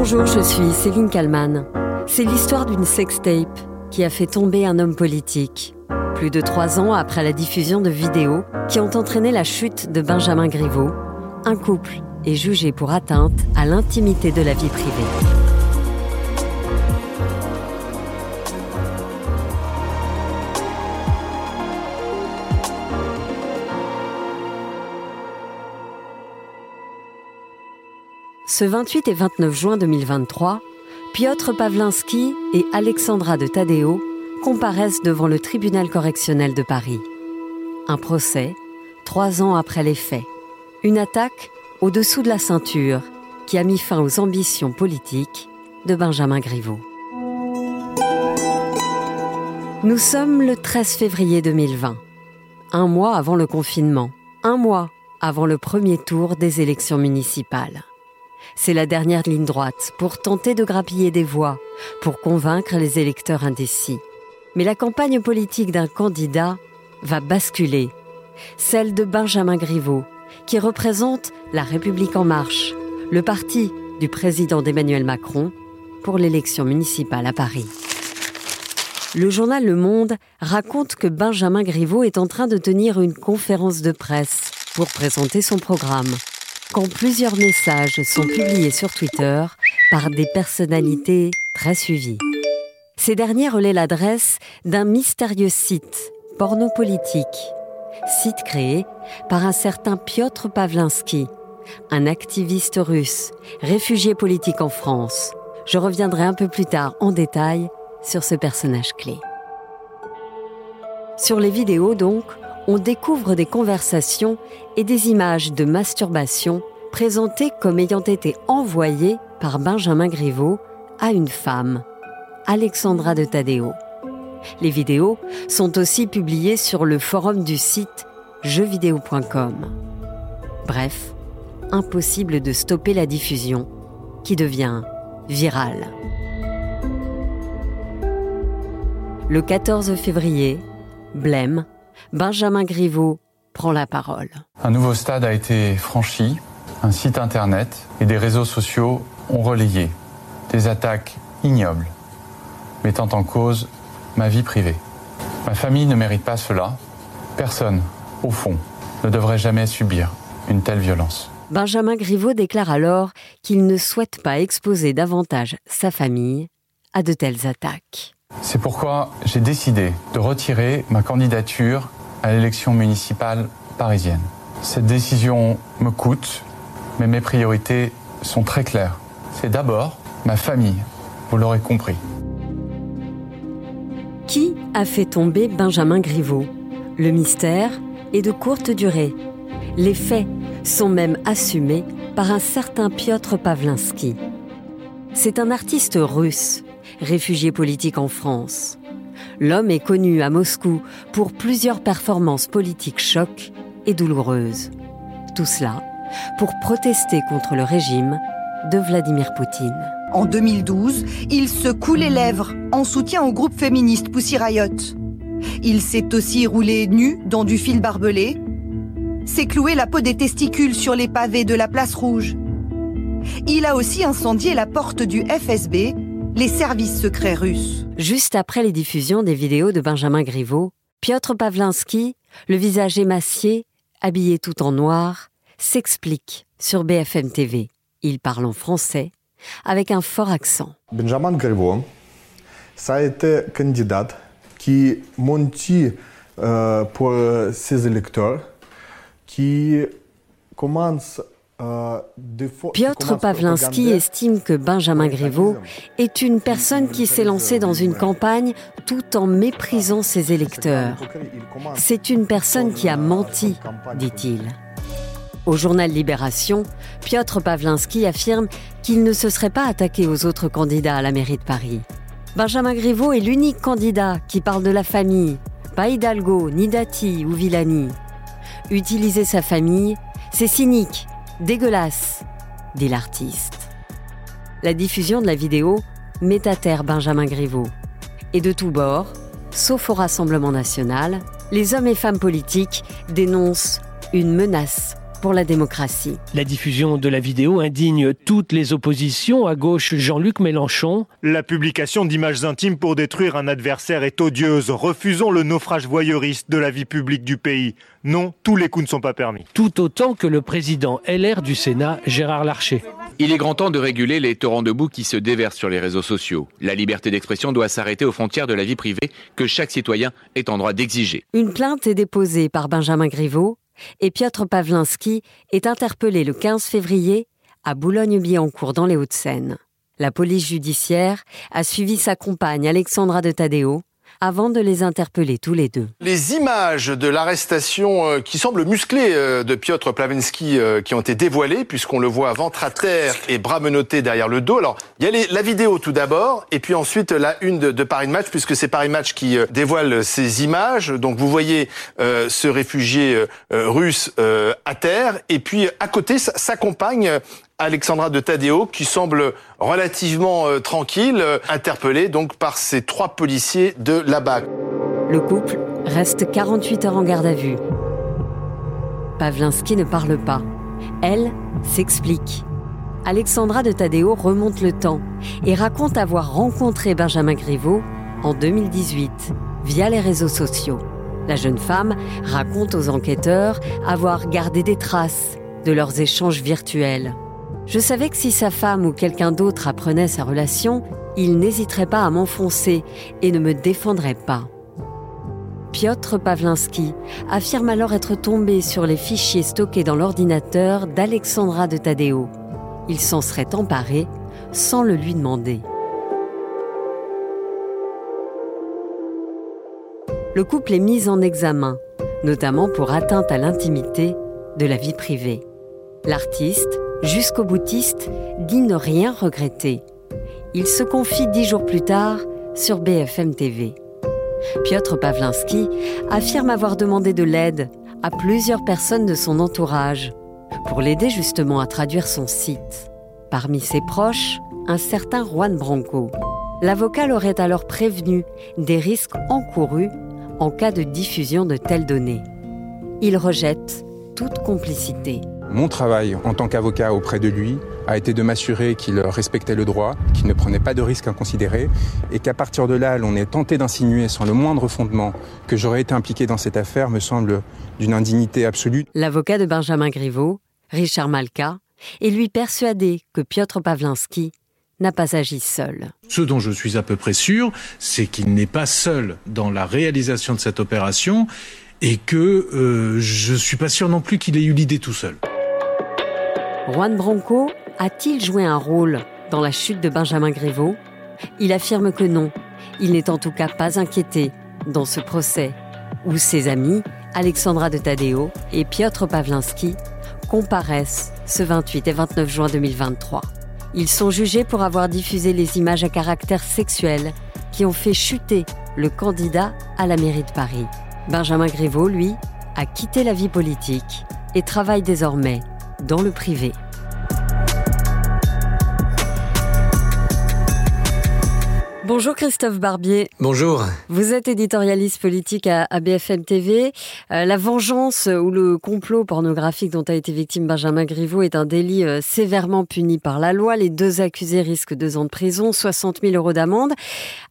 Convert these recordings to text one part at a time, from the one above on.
Bonjour, je suis Céline Kalman. C'est l'histoire d'une sextape qui a fait tomber un homme politique. Plus de trois ans après la diffusion de vidéos qui ont entraîné la chute de Benjamin Griveaux, un couple est jugé pour atteinte à l'intimité de la vie privée. Ce 28 et 29 juin 2023, Piotr Pawlinski et Alexandra de Tadeo comparaissent devant le tribunal correctionnel de Paris. Un procès, trois ans après les faits. Une attaque au-dessous de la ceinture qui a mis fin aux ambitions politiques de Benjamin Griveaux. Nous sommes le 13 février 2020, un mois avant le confinement, un mois avant le premier tour des élections municipales. C'est la dernière ligne droite pour tenter de grappiller des voix, pour convaincre les électeurs indécis. Mais la campagne politique d'un candidat va basculer, celle de Benjamin Griveaux, qui représente La République en marche, le parti du président d'Emmanuel Macron pour l'élection municipale à Paris. Le journal Le Monde raconte que Benjamin Griveaux est en train de tenir une conférence de presse pour présenter son programme quand plusieurs messages sont publiés sur Twitter par des personnalités très suivies. Ces derniers relaient l'adresse d'un mystérieux site pornopolitique, site créé par un certain Piotr Pawlinski, un activiste russe, réfugié politique en France. Je reviendrai un peu plus tard en détail sur ce personnage clé. Sur les vidéos donc, on découvre des conversations et des images de masturbation présentées comme ayant été envoyées par Benjamin Griveaux à une femme, Alexandra de Tadeo. Les vidéos sont aussi publiées sur le forum du site jeuxvideo.com. Bref, impossible de stopper la diffusion qui devient virale. Le 14 février, Blême, Benjamin Griveaux prend la parole. Un nouveau stade a été franchi. Un site internet et des réseaux sociaux ont relayé des attaques ignobles, mettant en cause ma vie privée. Ma famille ne mérite pas cela. Personne, au fond, ne devrait jamais subir une telle violence. Benjamin Griveaux déclare alors qu'il ne souhaite pas exposer davantage sa famille à de telles attaques. C'est pourquoi j'ai décidé de retirer ma candidature à l'élection municipale parisienne. Cette décision me coûte, mais mes priorités sont très claires. C'est d'abord ma famille, vous l'aurez compris. Qui a fait tomber Benjamin Griveaux? Le mystère est de courte durée. Les faits sont même assumés par un certain Piotr Pawlinski. C'est un artiste russe réfugié politique en France. L'homme est connu à Moscou pour plusieurs performances politiques chocs et douloureuses. Tout cela pour protester contre le régime de Vladimir Poutine. En 2012, il se coule les lèvres en soutien au groupe féministe Pussy Riot. Il s'est aussi roulé nu dans du fil barbelé, s'est cloué la peau des testicules sur les pavés de la place rouge. Il a aussi incendié la porte du FSB les services secrets russes. Juste après les diffusions des vidéos de Benjamin Griveaux, Piotr Pawlinski, le visage émacié, habillé tout en noir, s'explique sur BFM TV. Il parle en français avec un fort accent. Benjamin Griveaux, ça a été candidat qui mentit euh, pour ses électeurs, qui commence Piotr Pawlinski estime que Benjamin Griveaux est une personne qui s'est lancée dans une campagne tout en méprisant ses électeurs. C'est une personne qui a menti, dit-il. Au journal Libération, Piotr Pawlinski affirme qu'il ne se serait pas attaqué aux autres candidats à la mairie de Paris. Benjamin Griveaux est l'unique candidat qui parle de la famille, pas Hidalgo, ni Dati ou Villani. Utiliser sa famille, c'est cynique Dégueulasse, dit l'artiste. La diffusion de la vidéo met à terre Benjamin Griveaux. Et de tous bords, sauf au Rassemblement national, les hommes et femmes politiques dénoncent une menace pour la démocratie. La diffusion de la vidéo indigne toutes les oppositions. À gauche, Jean-Luc Mélenchon. La publication d'images intimes pour détruire un adversaire est odieuse. Refusons le naufrage voyeuriste de la vie publique du pays. Non, tous les coups ne sont pas permis. Tout autant que le président LR du Sénat, Gérard Larcher. Il est grand temps de réguler les torrents de boue qui se déversent sur les réseaux sociaux. La liberté d'expression doit s'arrêter aux frontières de la vie privée que chaque citoyen est en droit d'exiger. Une plainte est déposée par Benjamin Griveaux et Piotr Pawlinski est interpellé le 15 février à Boulogne-Billancourt dans les Hauts-de-Seine. La police judiciaire a suivi sa compagne Alexandra de Tadeo avant de les interpeller tous les deux. Les images de l'arrestation euh, qui semble musclée euh, de Piotr Plavensky euh, qui ont été dévoilées, puisqu'on le voit ventre à terre et bras menottés derrière le dos. Alors, il y a la vidéo tout d'abord, et puis ensuite la une de, Paris Match, puisque c'est Paris Match qui dévoile ces images. Donc, vous voyez ce réfugié russe à terre, et puis à côté s'accompagne Alexandra de Tadeo, qui semble relativement euh, tranquille, euh, interpellée donc par ces trois policiers de la BAC. Le couple reste 48 heures en garde à vue. Pavlinski ne parle pas. Elle s'explique. Alexandra de Tadeo remonte le temps et raconte avoir rencontré Benjamin Griveaux en 2018 via les réseaux sociaux. La jeune femme raconte aux enquêteurs avoir gardé des traces de leurs échanges virtuels. Je savais que si sa femme ou quelqu'un d'autre apprenait sa relation, il n'hésiterait pas à m'enfoncer et ne me défendrait pas. Piotr Pawlinski affirme alors être tombé sur les fichiers stockés dans l'ordinateur d'Alexandra de Tadeo. Il s'en serait emparé sans le lui demander. Le couple est mis en examen, notamment pour atteinte à l'intimité de la vie privée. L'artiste, jusqu'au boutiste, dit ne rien regretter. Il se confie dix jours plus tard sur BFM TV. Piotr Pawlinski affirme avoir demandé de l'aide à plusieurs personnes de son entourage pour l'aider justement à traduire son site. Parmi ses proches, un certain Juan Branco. L'avocat l'aurait alors prévenu des risques encourus en cas de diffusion de telles données. Il rejette toute complicité. Mon travail en tant qu'avocat auprès de lui a été de m'assurer qu'il respectait le droit, qu'il ne prenait pas de risques inconsidérés et qu'à partir de là, l'on est tenté d'insinuer sans le moindre fondement que j'aurais été impliqué dans cette affaire me semble d'une indignité absolue. L'avocat de Benjamin Griveaux, Richard Malka, est lui persuadé que Piotr Pawlinski n'a pas agi seul. Ce dont je suis à peu près sûr, c'est qu'il n'est pas seul dans la réalisation de cette opération et que euh, je suis pas sûr non plus qu'il ait eu l'idée tout seul. Juan Branco a-t-il joué un rôle dans la chute de Benjamin Griveaux? Il affirme que non. Il n'est en tout cas pas inquiété dans ce procès où ses amis, Alexandra de Tadeo et Piotr Pawlinski, comparaissent ce 28 et 29 juin 2023. Ils sont jugés pour avoir diffusé les images à caractère sexuel qui ont fait chuter le candidat à la mairie de Paris. Benjamin Griveaux, lui, a quitté la vie politique et travaille désormais dans le privé. Bonjour Christophe Barbier. Bonjour. Vous êtes éditorialiste politique à, BFM TV. Euh, la vengeance ou le complot pornographique dont a été victime Benjamin Griveaux est un délit euh, sévèrement puni par la loi. Les deux accusés risquent deux ans de prison, 60 000 euros d'amende.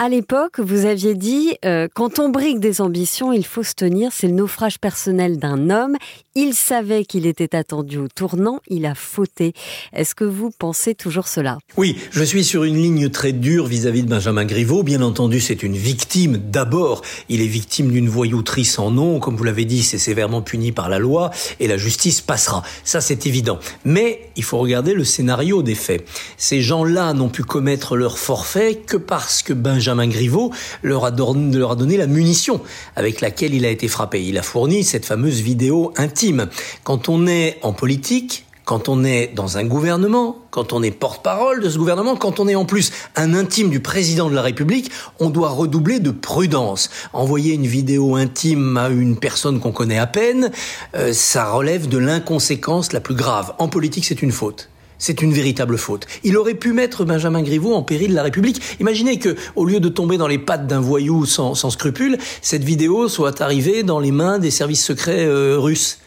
À l'époque, vous aviez dit, euh, quand on brigue des ambitions, il faut se tenir, c'est le naufrage personnel d'un homme. Il savait qu'il était attendu au tournant, il a fauté. Est-ce que vous pensez toujours cela? Oui, je suis sur une ligne très dure vis-à-vis de Benjamin Griveaux. Bien entendu, c'est une victime. D'abord, il est victime d'une voyouterie sans nom. Comme vous l'avez dit, c'est sévèrement puni par la loi et la justice passera. Ça, c'est évident. Mais il faut regarder le scénario des faits. Ces gens-là n'ont pu commettre leur forfait que parce que Benjamin Benjamin Griveaux leur a donné la munition avec laquelle il a été frappé. Il a fourni cette fameuse vidéo intime. Quand on est en politique, quand on est dans un gouvernement, quand on est porte-parole de ce gouvernement, quand on est en plus un intime du président de la République, on doit redoubler de prudence. Envoyer une vidéo intime à une personne qu'on connaît à peine, euh, ça relève de l'inconséquence la plus grave. En politique, c'est une faute c'est une véritable faute. Il aurait pu mettre Benjamin Griveaux en péril de la République. Imaginez que, au lieu de tomber dans les pattes d'un voyou sans, scrupules, cette vidéo soit arrivée dans les mains des services secrets euh, russes.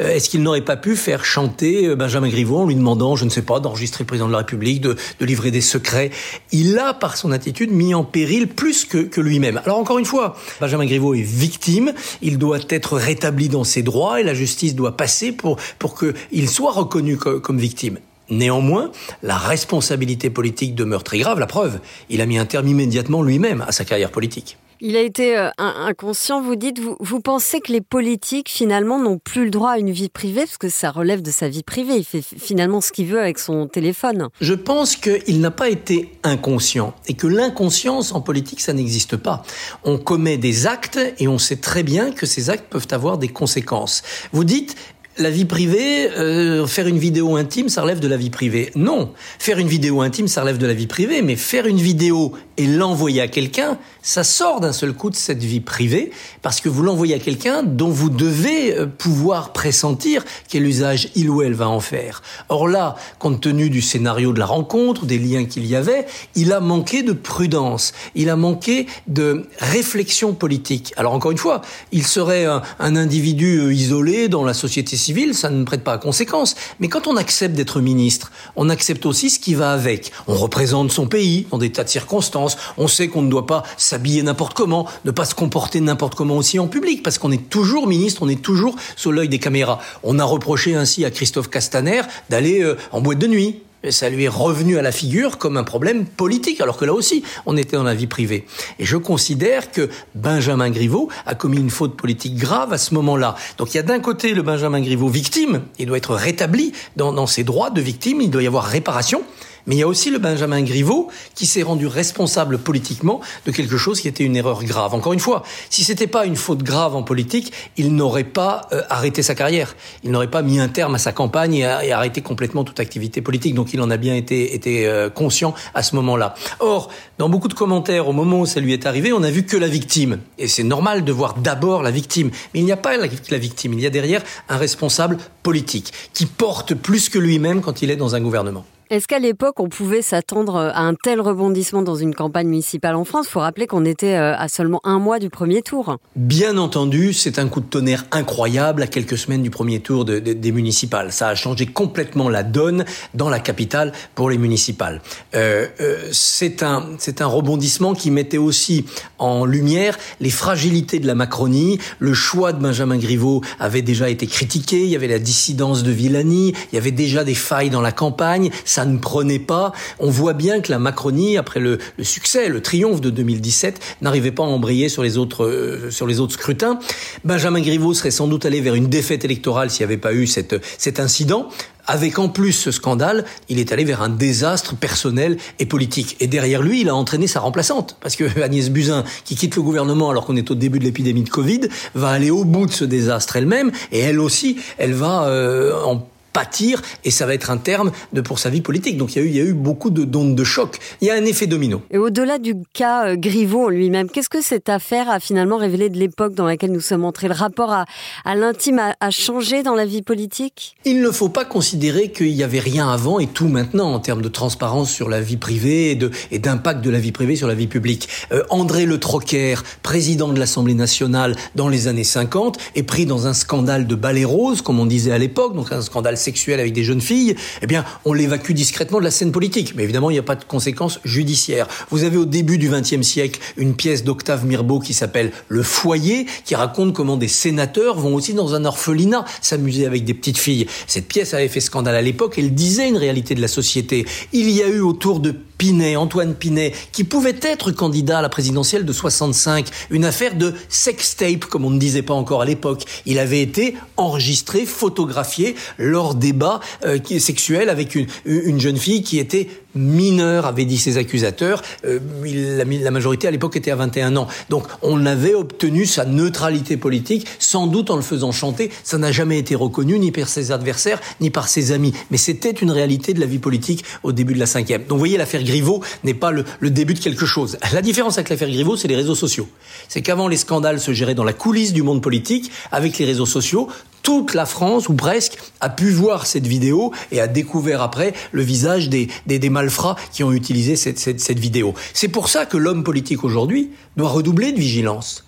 Euh, est-ce qu'il n'aurait pas pu faire chanter euh, Benjamin Griveaux en lui demandant, je ne sais pas, d'enregistrer le président de la République, de, livrer des secrets? Il a, par son attitude, mis en péril plus que, lui-même. Alors encore une fois, Benjamin Griveaux est victime, il doit être rétabli dans ses droits et la justice doit passer pour, pour qu'il soit reconnu comme victime. Néanmoins, la responsabilité politique demeure très grave. La preuve, il a mis un terme immédiatement lui-même à sa carrière politique. Il a été euh, inconscient, vous dites. Vous, vous pensez que les politiques, finalement, n'ont plus le droit à une vie privée, parce que ça relève de sa vie privée. Il fait finalement ce qu'il veut avec son téléphone. Je pense qu'il n'a pas été inconscient, et que l'inconscience en politique, ça n'existe pas. On commet des actes, et on sait très bien que ces actes peuvent avoir des conséquences. Vous dites, la vie privée, euh, faire une vidéo intime, ça relève de la vie privée. Non, faire une vidéo intime, ça relève de la vie privée, mais faire une vidéo et l'envoyer à quelqu'un, ça sort d'un seul coup de cette vie privée, parce que vous l'envoyez à quelqu'un dont vous devez euh, pouvoir pressentir quel usage il ou elle va en faire. Or là, compte tenu du scénario de la rencontre, des liens qu'il y avait, il a manqué de prudence, il a manqué de réflexion politique. Alors encore une fois, il serait un, un individu euh, isolé dans la société civile, ça ne prête pas à conséquence. Mais quand on accepte d'être ministre, on accepte aussi ce qui va avec. On représente son pays dans des tas de circonstances. On sait qu'on ne doit pas s'habiller n'importe comment, ne pas se comporter n'importe comment aussi en public, parce qu'on est toujours ministre, on est toujours sous l'œil des caméras. On a reproché ainsi à Christophe Castaner d'aller euh, en boîte de nuit ça lui est revenu à la figure comme un problème politique, alors que là aussi, on était dans la vie privée. Et je considère que Benjamin Griveaux a commis une faute politique grave à ce moment-là. Donc il y a d'un côté le Benjamin Griveaux victime, il doit être rétabli dans, dans ses droits de victime, il doit y avoir réparation. Mais il y a aussi le Benjamin Griveaux qui s'est rendu responsable politiquement de quelque chose qui était une erreur grave. Encore une fois, si c'était pas une faute grave en politique, il n'aurait pas euh, arrêté sa carrière. Il n'aurait pas mis un terme à sa campagne et, arrêté complètement toute activité politique. Donc il en a bien été, euh, conscient à ce moment-là. Or, dans beaucoup de commentaires, au moment où ça lui est arrivé, on a vu que la victime. Et c'est normal de voir d'abord la victime. Mais il n'y a pas la victime. Il y a derrière un responsable politique qui porte plus que lui-même quand il est dans un gouvernement. Est-ce qu'à l'époque, on pouvait s'attendre à un tel rebondissement dans une campagne municipale en France? Il faut rappeler qu'on était euh, à seulement un mois du premier tour. Bien entendu, c'est un coup de tonnerre incroyable à quelques semaines du premier tour des municipales. Ça a changé complètement la donne dans la capitale pour les municipales. Euh, euh, c'est un, un rebondissement qui mettait aussi en lumière les fragilités de la Macronie. Le choix de Benjamin Griveaux avait déjà été critiqué. Il y avait la dissidence de Villani. Il y avait déjà des failles dans la campagne. Ça ne prenait pas. On voit bien que la Macronie, après le, succès, le triomphe de 2017, n'arrivait pas à embrayer sur les autres euh, sur les autres scrutins. Benjamin Griveaux serait sans doute allé vers une défaite électorale s'il n'y avait pas eu cet incident. Avec en plus ce scandale, il est allé vers un désastre personnel et politique. Et derrière lui, il a entraîné sa remplaçante. Parce que Agnès Buzyn, qui quitte le gouvernement alors qu'on est au début de l'épidémie de Covid, va aller au bout de ce désastre elle-même. Et elle aussi, elle va euh, en pâtir et ça va être un terme de pour sa vie politique. Donc il y a eu, il y a eu beaucoup de d'ondes de choc. Il y a un effet domino. Et au-delà du cas euh, Griveaux lui-même, qu'est-ce que cette affaire a finalement révélé de l'époque dans laquelle nous sommes entrés? Le rapport à, à l'intime a, changé dans la vie politique? Il ne faut pas considérer qu'il n'y avait rien avant et tout maintenant en termes de transparence sur la vie privée et, de, et d'impact de la vie privée sur la vie publique. Euh, André Le Troquer, président de l'Assemblée nationale dans les années 50, est pris dans un scandale de balai rose, comme on disait à l'époque, donc un scandale sexuel avec des jeunes filles, eh bien, on l'évacue discrètement de la scène politique. Mais évidemment, il n'y a pas de conséquences judiciaires. Vous avez au début du XXe siècle une pièce d'Octave Mirbeau qui s'appelle Le Foyer, qui raconte comment des sénateurs vont aussi dans un orphelinat s'amuser avec des petites filles. Cette pièce avait fait scandale à l'époque. Elle disait une réalité de la société. Il y a eu autour de Pinet, Antoine Pinet, qui pouvait être candidat à la présidentielle de 65, une affaire de sextape, comme on ne disait pas encore à l'époque. Il avait été enregistré, photographié lors débats euh, sexuels avec une, une jeune fille qui était mineur, avait dit ses accusateurs. Euh, la, la, majorité à l'époque était à 21 ans. Donc on avait obtenu sa neutralité politique, sans doute en le faisant chanter. Ça n'a jamais été reconnu ni par ses adversaires, ni par ses amis. Mais c'était une réalité de la vie politique au début de la cinquième. Donc vous voyez, l'affaire Griveaux n'est pas le, début de quelque chose. La différence avec l'affaire Griveaux, c'est les réseaux sociaux. C'est qu'avant, les scandales se géraient dans la coulisse du monde politique. Avec les réseaux sociaux, toute la France, ou presque, a pu voir cette vidéo et a découvert après le visage des, des, malfrats qui ont utilisé cette, cette vidéo. C'est pour ça que l'homme politique aujourd'hui doit redoubler de vigilance.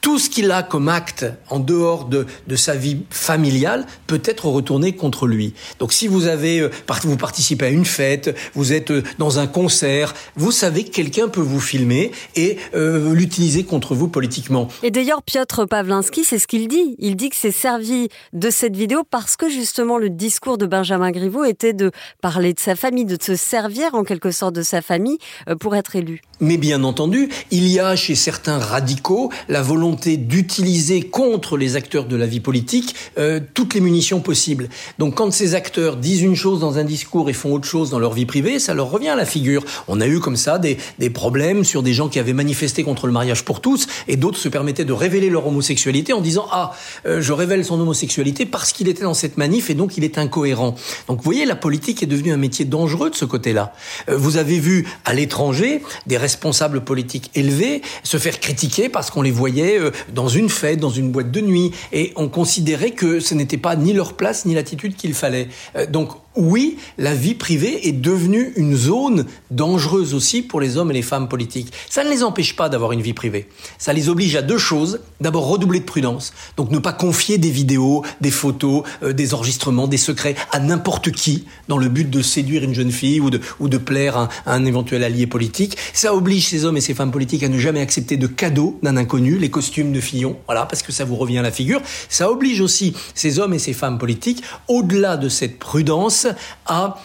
Tout ce qu'il a comme acte en dehors de, de sa vie familiale peut être retourné contre lui. Donc si vous avez, euh, vous participez à une fête, vous êtes euh, dans un concert, vous savez que quelqu'un peut vous filmer et euh, l'utiliser contre vous politiquement. Et d'ailleurs, Piotr Pawlinski, c'est ce qu'il dit. Il dit que c'est servi de cette vidéo parce que justement le discours de Benjamin Griveaux était de parler de sa famille, de se servir en quelque sorte de sa famille pour être élu. Mais bien entendu, il y a chez certains radicaux la volonté d'utiliser contre les acteurs de la vie politique euh, toutes les munitions possibles. Donc quand ces acteurs disent une chose dans un discours et font autre chose dans leur vie privée, ça leur revient à la figure. On a eu comme ça des, des problèmes sur des gens qui avaient manifesté contre le mariage pour tous et d'autres se permettaient de révéler leur homosexualité en disant ah euh, je révèle son homosexualité parce qu'il était dans cette manif et donc il est incohérent. Donc vous voyez la politique est devenue un métier dangereux de ce côté-là. Euh, vous avez vu à l'étranger des responsables politiques élevés se faire critiquer parce qu'on les voyait euh, dans une fête, dans une boîte de nuit, et on considérait que ce n'était pas ni leur place ni l'attitude qu'il fallait. Euh, donc oui, la vie privée est devenue une zone dangereuse aussi pour les hommes et les femmes politiques. Ça ne les empêche pas d'avoir une vie privée. Ça les oblige à deux choses. D'abord, redoubler de prudence. Donc ne pas confier des vidéos, des photos, euh, des enregistrements, des secrets à n'importe qui dans le but de séduire une jeune fille ou de, plaire à, un éventuel allié politique. Ça oblige ces hommes et ces femmes politiques à ne jamais accepter de cadeaux d'un inconnu, les costumes de Fillon, voilà, parce que ça vous revient à la figure. Ça oblige aussi ces hommes et ces femmes politiques, au-delà de cette prudence, à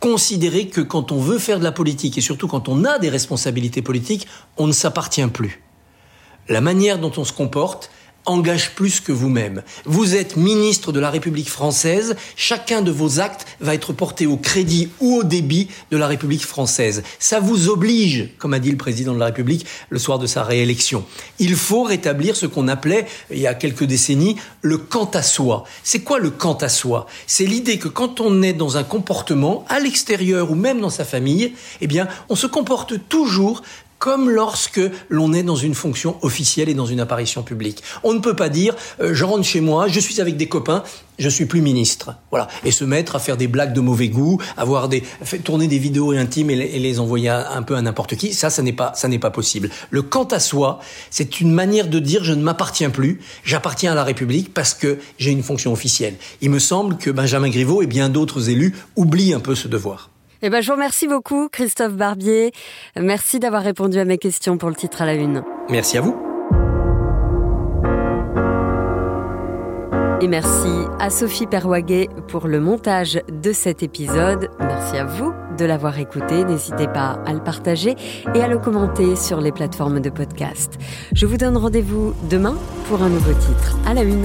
considérer que quand on veut faire de la politique, et surtout quand on a des responsabilités politiques, on ne s'appartient plus. La manière dont on se comporte, engage plus que vous-même. Vous êtes ministre de la République française, chacun de vos actes va être porté au crédit ou au débit de la République française. Ça vous oblige, comme a dit le président de la République le soir de sa réélection. Il faut rétablir ce qu'on appelait, il y a quelques décennies, le quant à soi. C'est quoi le quant à soi? C'est l'idée que quand on est dans un comportement, à l'extérieur ou même dans sa famille, eh bien, on se comporte toujours comme lorsque l'on est dans une fonction officielle et dans une apparition publique. On ne peut pas dire euh, je rentre chez moi, je suis avec des copains, je suis plus ministre. Voilà. Et se mettre à faire des blagues de mauvais goût, avoir des, tourner des vidéos intimes et, les envoyer un peu à n'importe qui. Ça, ça n'est pas, ça n'est pas possible. Le quant à soi, c'est une manière de dire je ne m'appartiens plus, j'appartiens à la République parce que j'ai une fonction officielle. Il me semble que Benjamin Griveaux et bien d'autres élus oublient un peu ce devoir. Eh ben, je vous remercie beaucoup, Christophe Barbier. Merci d'avoir répondu à mes questions pour le titre à la une. Merci à vous. Et merci à Sophie Perwaguet pour le montage de cet épisode. Merci à vous de l'avoir écouté. N'hésitez pas à le partager et à le commenter sur les plateformes de podcast. Je vous donne rendez-vous demain pour un nouveau titre à la une.